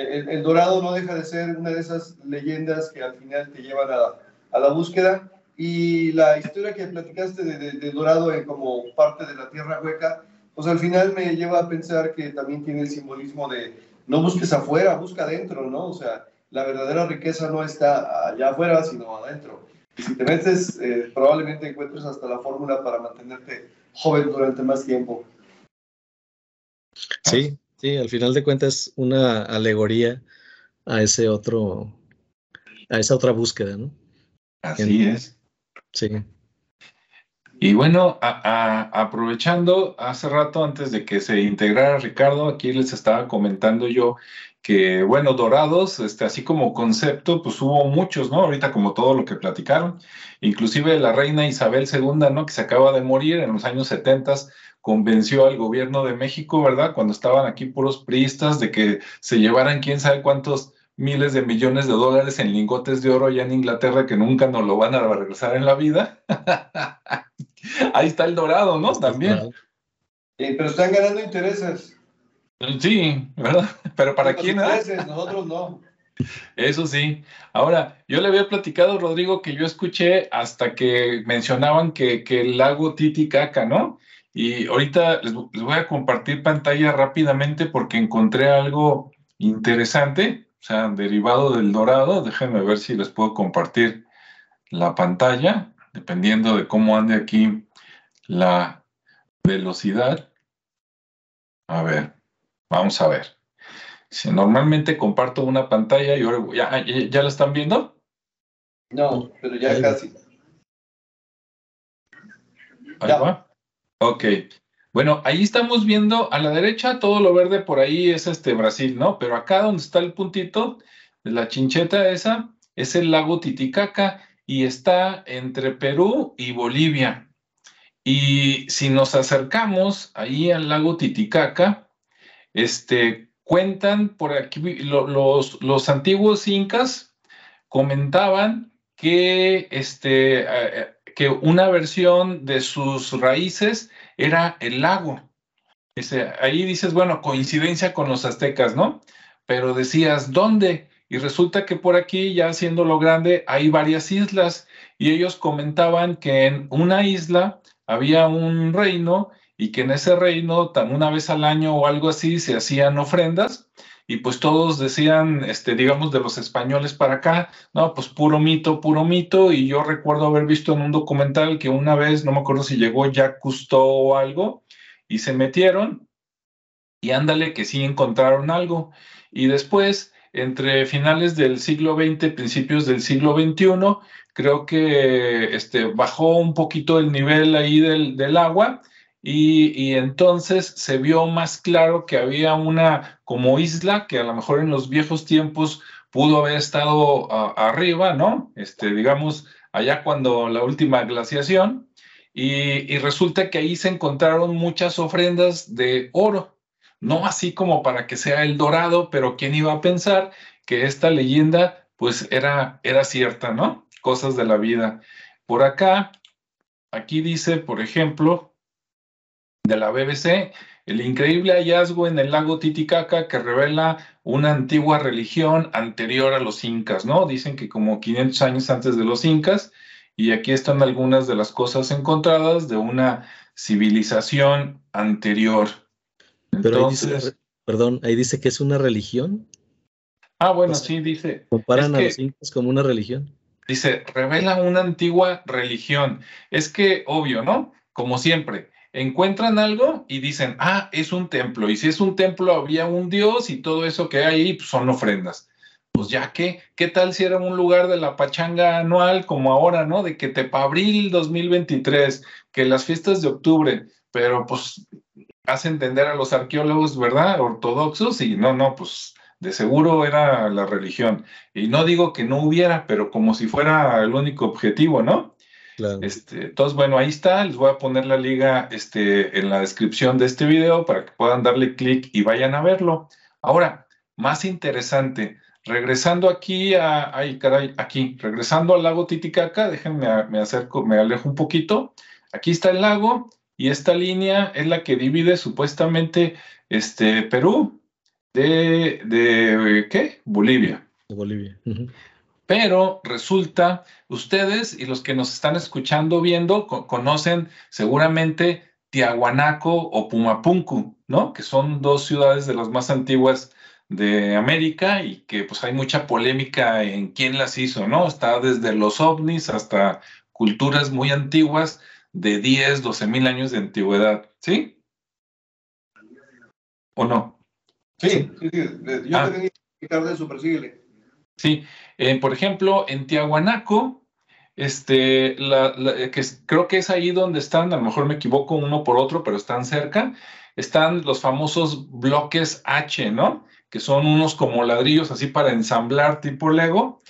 el, Dorado no deja de ser una de esas leyendas que al final te llevan a, la búsqueda y la historia que platicaste de, Dorado como parte de la tierra hueca, pues al final me lleva a pensar que también tiene el simbolismo de no busques afuera, busca adentro, ¿no? O sea, la verdadera riqueza no está allá afuera, sino adentro. Y si te metes, eh, probablemente encuentres hasta la fórmula para mantenerte joven durante más tiempo. Sí, sí, al final de cuentas una alegoría a ese otro, a esa otra búsqueda, ¿no? Así es. Sí. Y bueno, aprovechando hace rato antes de que se integrara Ricardo, aquí les estaba comentando yo que, bueno, Dorados, este, así como concepto, pues hubo muchos, ¿no? Ahorita como todo lo que platicaron, inclusive la reina Isabel II, ¿no? Que se acaba de morir en los años 70, convenció al gobierno de México, ¿verdad? Cuando estaban aquí puros priistas de que se llevaran quién sabe cuántos miles de millones de dólares en lingotes de oro allá en Inglaterra que nunca nos lo van a regresar en la vida. <laughs> Ahí está el dorado, ¿no? También. pero están ganando intereses. Sí, ¿verdad? Pero para quién. Ah? nosotros no. Eso sí. Ahora, yo le había platicado, Rodrigo, que yo escuché hasta que mencionaban que, que el lago Titicaca, ¿no? Y ahorita les voy a compartir pantalla rápidamente porque encontré algo interesante o sea, derivado del dorado. Déjenme ver si les puedo compartir la pantalla, dependiendo de cómo ande aquí la velocidad. A ver, vamos a ver. Si normalmente comparto una pantalla y ahora ya, ya, la están viendo. No, pero ya casi. Ahí va. Ok. Bueno, ahí estamos viendo a la derecha todo lo verde por ahí es este Brasil, ¿no? Pero acá donde está el puntito la chincheta esa es el lago Titicaca y está entre Perú y Bolivia. Y si nos acercamos ahí al lago Titicaca, este, cuentan por aquí, los, los antiguos incas comentaban que, este, eh, que una versión de sus raíces era el lago. Dice, ahí dices, bueno, coincidencia con los aztecas, ¿no? Pero decías, ¿dónde? Y resulta que por aquí, ya haciéndolo grande, hay varias islas y ellos comentaban que en una isla había un reino y que en ese reino, una vez al año o algo así, se hacían ofrendas y pues todos decían, este, digamos, de los españoles para acá, no, pues puro mito, puro mito, y yo recuerdo haber visto en un documental que una vez, no me acuerdo si llegó Jacques Cousteau o algo, y se metieron, y ándale que sí encontraron algo, y después, entre finales del siglo XX, principios del siglo XXI, creo que este, bajó un poquito el nivel ahí del, del agua, y, entonces se vio más claro que había una como isla que a lo mejor en los viejos tiempos pudo haber estado arriba, ¿no? Este, digamos, allá cuando la última glaciación, y, y, resulta que ahí se encontraron muchas ofrendas de oro, no así como para que sea el dorado, pero quién iba a pensar que esta leyenda pues era, era cierta, ¿no? Cosas de la vida. Por acá, aquí dice, por ejemplo, de la BBC, el increíble hallazgo en el lago Titicaca que revela una antigua religión anterior a los incas, ¿no? Dicen que como 500 años antes de los incas, y aquí están algunas de las cosas encontradas de una civilización anterior. Entonces, perdón, ahí dice que es una religión. Ah, bueno, sí, dice. Comparan a los incas como una religión. Dice, revela una antigua religión. Es que, obvio, ¿no? Como siempre, encuentran algo y dicen, ah, es un templo. Y si es un templo, había un dios y todo eso que hay ahí pues, son ofrendas. Pues ya que, ¿qué tal si era un lugar de la pachanga anual como ahora, ¿no? De que te abril 2023, que las fiestas de octubre, pero pues hace entender a los arqueólogos, ¿verdad? Ortodoxos y no, no, pues de seguro era la religión. Y no digo que no hubiera, pero como si fuera el único objetivo, ¿no? Este, entonces, bueno, ahí está. Les voy a poner la liga este, en la descripción de este video para que puedan darle clic y vayan a verlo. Ahora, más interesante, regresando aquí a, ay, caray, aquí, regresando al lago Titicaca, déjenme, me acerco, me alejo un poquito. Aquí está el lago y esta línea es la que divide supuestamente este, Perú de, de ¿qué? Bolivia. De Bolivia. Pero resulta, ustedes y los que nos están escuchando, viendo, conocen seguramente Tiahuanaco o Pumapunku, ¿no? Que son dos ciudades de las más antiguas de América y que pues hay mucha polémica en quién las hizo, ¿no? Está desde los ovnis hasta culturas muy antiguas de 10, 12 mil años de antigüedad, ¿sí? ¿O no? Sí, sí, sí. Yo ah. tenía que de síguele. Sí, eh, por ejemplo, en Tiahuanaco, este, que creo que es ahí donde están, a lo mejor me equivoco uno por otro, pero están cerca, están los famosos bloques H, ¿no? Que son unos como ladrillos así para ensamblar tipo Lego,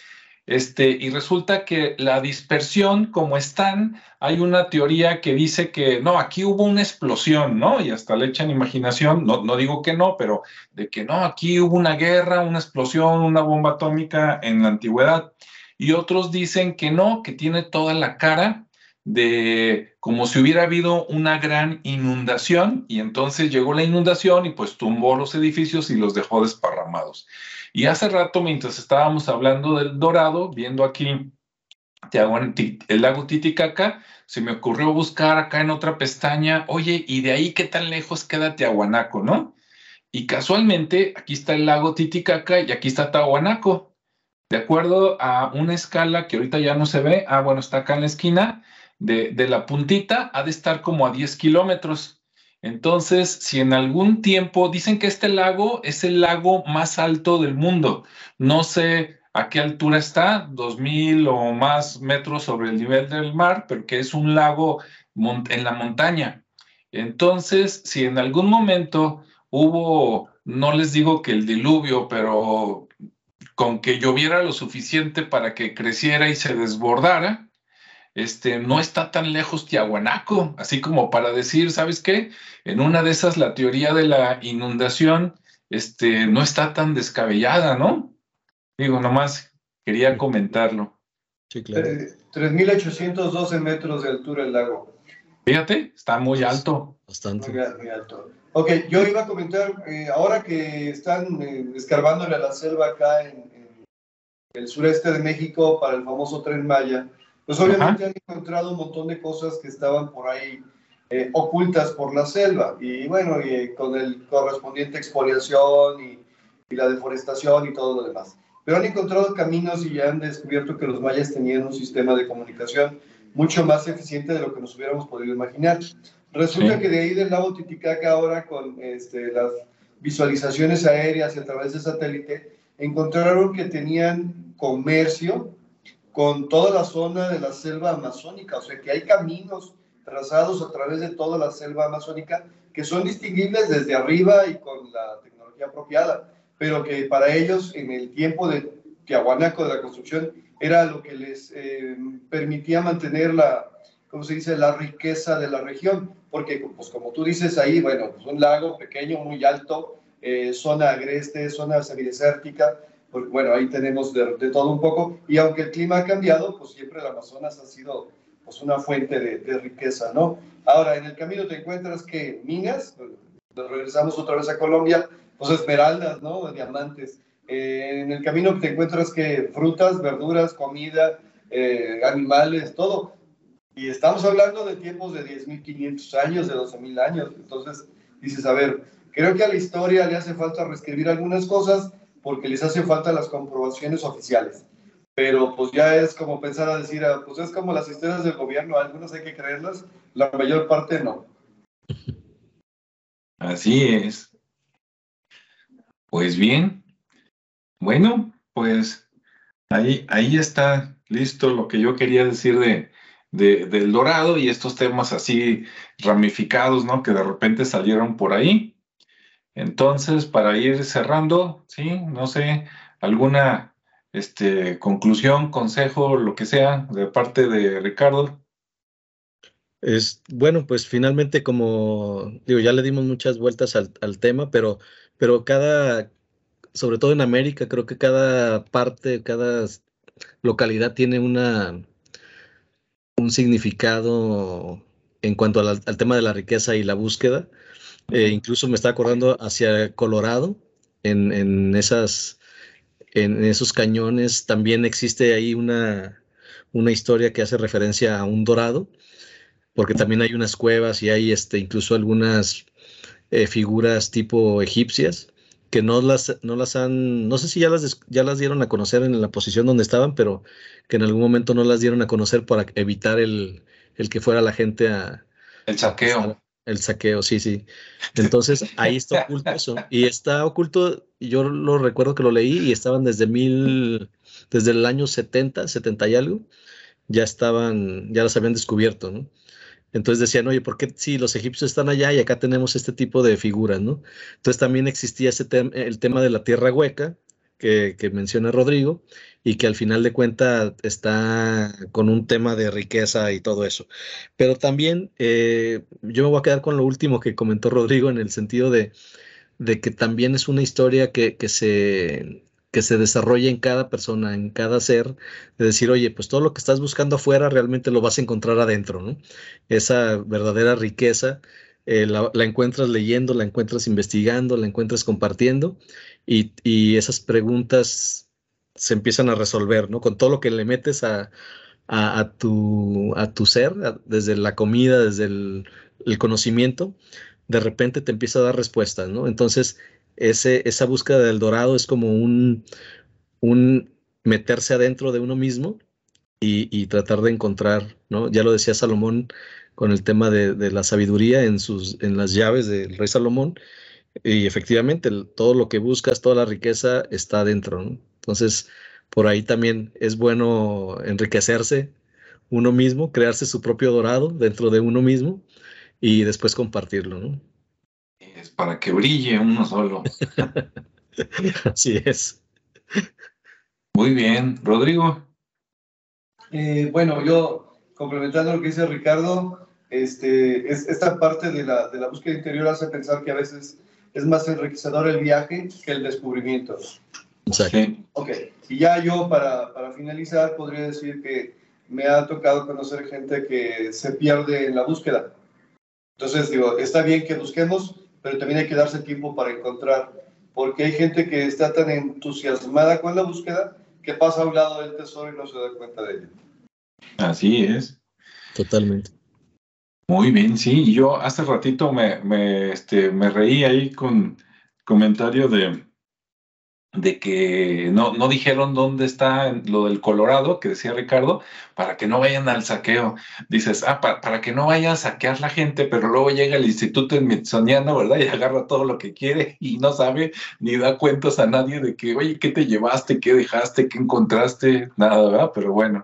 este, y resulta que la dispersión, como están, hay una teoría que dice que no, aquí hubo una explosión, ¿no? Y hasta le echan imaginación, no, no digo que no, pero de que no, aquí hubo una guerra, una explosión, una bomba atómica en la antigüedad. Y otros dicen que no, que tiene toda la cara de como si hubiera habido una gran inundación y entonces llegó la inundación y pues tumbó los edificios y los dejó desparramados. Y hace rato, mientras estábamos hablando del dorado, viendo aquí el lago Titicaca, se me ocurrió buscar acá en otra pestaña, oye, ¿y de ahí qué tan lejos queda Tiahuanaco, no? Y casualmente, aquí está el lago Titicaca y aquí está Tiahuanaco. De acuerdo a una escala que ahorita ya no se ve, ah, bueno, está acá en la esquina, de, de la puntita ha de estar como a 10 kilómetros. Entonces, si en algún tiempo dicen que este lago es el lago más alto del mundo, no sé a qué altura está, dos mil o más metros sobre el nivel del mar, pero que es un lago en la montaña. Entonces, si en algún momento hubo, no les digo que el diluvio, pero con que lloviera lo suficiente para que creciera y se desbordara, este, no está tan lejos Tiahuanaco, así como para decir, ¿sabes qué? En una de esas la teoría de la inundación este, no está tan descabellada, ¿no? Digo, nomás quería comentarlo. Sí, claro. 3.812 eh, metros de altura el lago. Fíjate, está muy alto. Bastante. Muy, alto. Ok, yo iba a comentar, eh, ahora que están eh, escarbándole a la selva acá en, el sureste de México para el famoso Tren Maya, pues obviamente han encontrado un montón de cosas que estaban por ahí eh, ocultas por la selva. Y bueno, y, con el correspondiente expoliación y, y la deforestación y todo lo demás pero han encontrado caminos y ya han descubierto que los mayas tenían un sistema de comunicación mucho más eficiente de lo que nos hubiéramos podido imaginar. Resulta que de ahí del lago Titicaca ahora con este, las visualizaciones aéreas y a través de satélite, encontraron que tenían comercio con toda la zona de la selva amazónica, o sea que hay caminos trazados a través de toda la selva amazónica que son distinguibles desde arriba y con la tecnología apropiada pero que para ellos en el tiempo de Tiahuanaco, de la construcción, era lo que les eh, permitía mantener la, ¿cómo se dice?, la riqueza de la región, porque pues como tú dices ahí, bueno, pues un lago pequeño, muy alto, eh, zona agreste, zona semidesértica, pues bueno, ahí tenemos de, todo un poco, y aunque el clima ha cambiado, pues siempre el Amazonas ha sido pues una fuente de, riqueza, ¿no? Ahora, en el camino te encuentras que minas, regresamos otra vez a Colombia, pues esmeraldas, ¿no? Diamantes. Eh, en el camino te encuentras que frutas, verduras, comida, eh, animales, todo. Y estamos hablando de tiempos de 10.500 años, de 12.000 años. Entonces dices, a ver, creo que a la historia le hace falta reescribir algunas cosas porque les hace falta las comprobaciones oficiales. Pero pues ya es como pensar a decir, ah, pues es como las historias del gobierno, algunas hay que creerlas, la mayor parte no. Así es. Pues bien, bueno, pues ahí, ahí está listo lo que yo quería decir de, del dorado y estos temas así ramificados, ¿no? Que de repente salieron por ahí. Entonces, para ir cerrando, sí, no sé, alguna este, conclusión, consejo, lo que sea, de parte de Ricardo. Es bueno, pues finalmente, como digo, ya le dimos muchas vueltas al, tema, pero pero cada, sobre todo en América, creo que cada parte, cada localidad tiene una un significado en cuanto al, tema de la riqueza y la búsqueda. Eh, incluso me está acordando hacia Colorado, en, en, esas, en esos cañones también existe ahí una, una historia que hace referencia a un dorado, porque también hay unas cuevas y hay este, incluso algunas eh, figuras tipo egipcias que no las, no las han, no sé si ya las, ya las dieron a conocer en la posición donde estaban, pero que en algún momento no las dieron a conocer para evitar el, el que fuera la gente a... El saqueo. El saqueo, sí, sí. Entonces ahí está oculto eso. Y está oculto, yo lo recuerdo que lo leí y estaban desde mil, desde el año 70, 70 y algo, ya estaban, ya las habían descubierto, ¿no? Entonces decían, oye, ¿por qué si los egipcios están allá y acá tenemos este tipo de figuras, ¿no? Entonces también existía ese el tema de la tierra hueca que, menciona Rodrigo y que al final de cuentas está con un tema de riqueza y todo eso. Pero también eh, yo me voy a quedar con lo último que comentó Rodrigo en el sentido de, de que también es una historia que, que se que se desarrolla en cada persona, en cada ser, de decir, oye, pues todo lo que estás buscando afuera realmente lo vas a encontrar adentro, ¿no? Esa verdadera riqueza eh, la, encuentras leyendo, la encuentras investigando, la encuentras compartiendo y, esas preguntas se empiezan a resolver, ¿no? Con todo lo que le metes a, tu, a tu ser, desde la comida, desde el, el conocimiento, de repente te empieza a dar respuestas, ¿no? Entonces, esa búsqueda del dorado es como un, un meterse adentro de uno mismo y, tratar de encontrar, ¿no? Ya lo decía Salomón con el tema de, la sabiduría en, sus, en las llaves del rey Salomón, y efectivamente todo lo que buscas, toda la riqueza está adentro, ¿no? Entonces, por ahí también es bueno enriquecerse uno mismo, crearse su propio dorado dentro de uno mismo y después compartirlo, ¿no? Es para que brille uno solo. <laughs> Así es. Muy bien, Rodrigo. Eh, bueno, yo complementando lo que dice Ricardo, este, es, esta parte de la, de la búsqueda interior hace pensar que a veces es más enriquecedor el viaje que el descubrimiento. Exacto. Ok, y ya yo para, para finalizar podría decir que me ha tocado conocer gente que se pierde en la búsqueda. Entonces digo, está bien que busquemos, pero también hay que darse tiempo para encontrar, porque hay gente que está tan entusiasmada con la búsqueda que pasa a un lado del tesoro y no se da cuenta de ello. Así es. Totalmente. Muy bien, sí. Yo hace ratito me, me, este, me reí ahí con comentario de, de que no, no dijeron dónde está lo del Colorado, que decía Ricardo, para que no vayan al saqueo. Dices, ah, para, que no vayan a saquear la gente, pero luego llega el Instituto Smithsoniano, ¿verdad? Y agarra todo lo que quiere y no sabe ni da cuentas a nadie de que, oye, ¿qué te llevaste? ¿Qué dejaste? ¿Qué encontraste? Nada, ¿verdad? Pero bueno,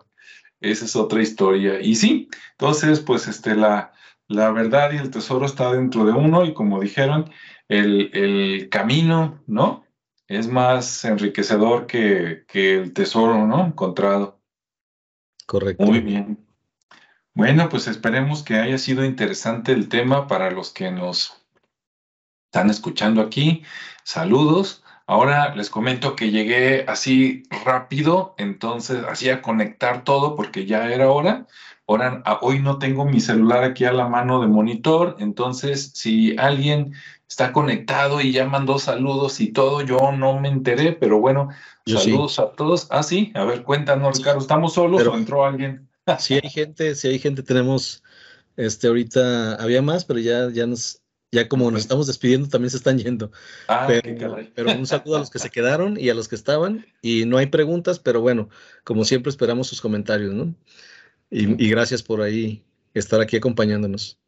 esa es otra historia. Y sí, entonces, pues, este, la, la verdad y el tesoro está dentro de uno y como dijeron, el, el camino, ¿no? Es más enriquecedor que, que el tesoro, ¿no? Encontrado. Correcto. Muy bien. Bueno, pues esperemos que haya sido interesante el tema para los que nos están escuchando aquí. Saludos. Ahora les comento que llegué así rápido, entonces así a conectar todo porque ya era hora. Ahora, hoy no tengo mi celular aquí a la mano de monitor, entonces si alguien está conectado y ya mandó saludos y todo, yo no me enteré, pero bueno, saludos a todos. Ah, sí, a ver, cuéntanos, Ricardo, ¿estamos solos o entró alguien? sí hay gente, sí hay gente, tenemos, este, ahorita había más, pero ya, ya nos, ya como nos estamos despidiendo, también se están yendo. Ah, pero, pero un saludo a los que se quedaron y a los que estaban. Y no hay preguntas, pero bueno, como siempre esperamos sus comentarios, ¿no? Y, gracias por ahí estar aquí acompañándonos.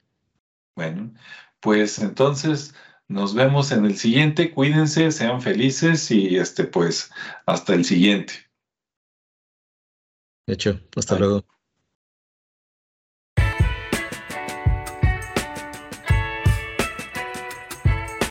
Bueno, pues entonces nos vemos en el siguiente. Cuídense, sean felices y este, pues, hasta el siguiente. De hecho, hasta luego.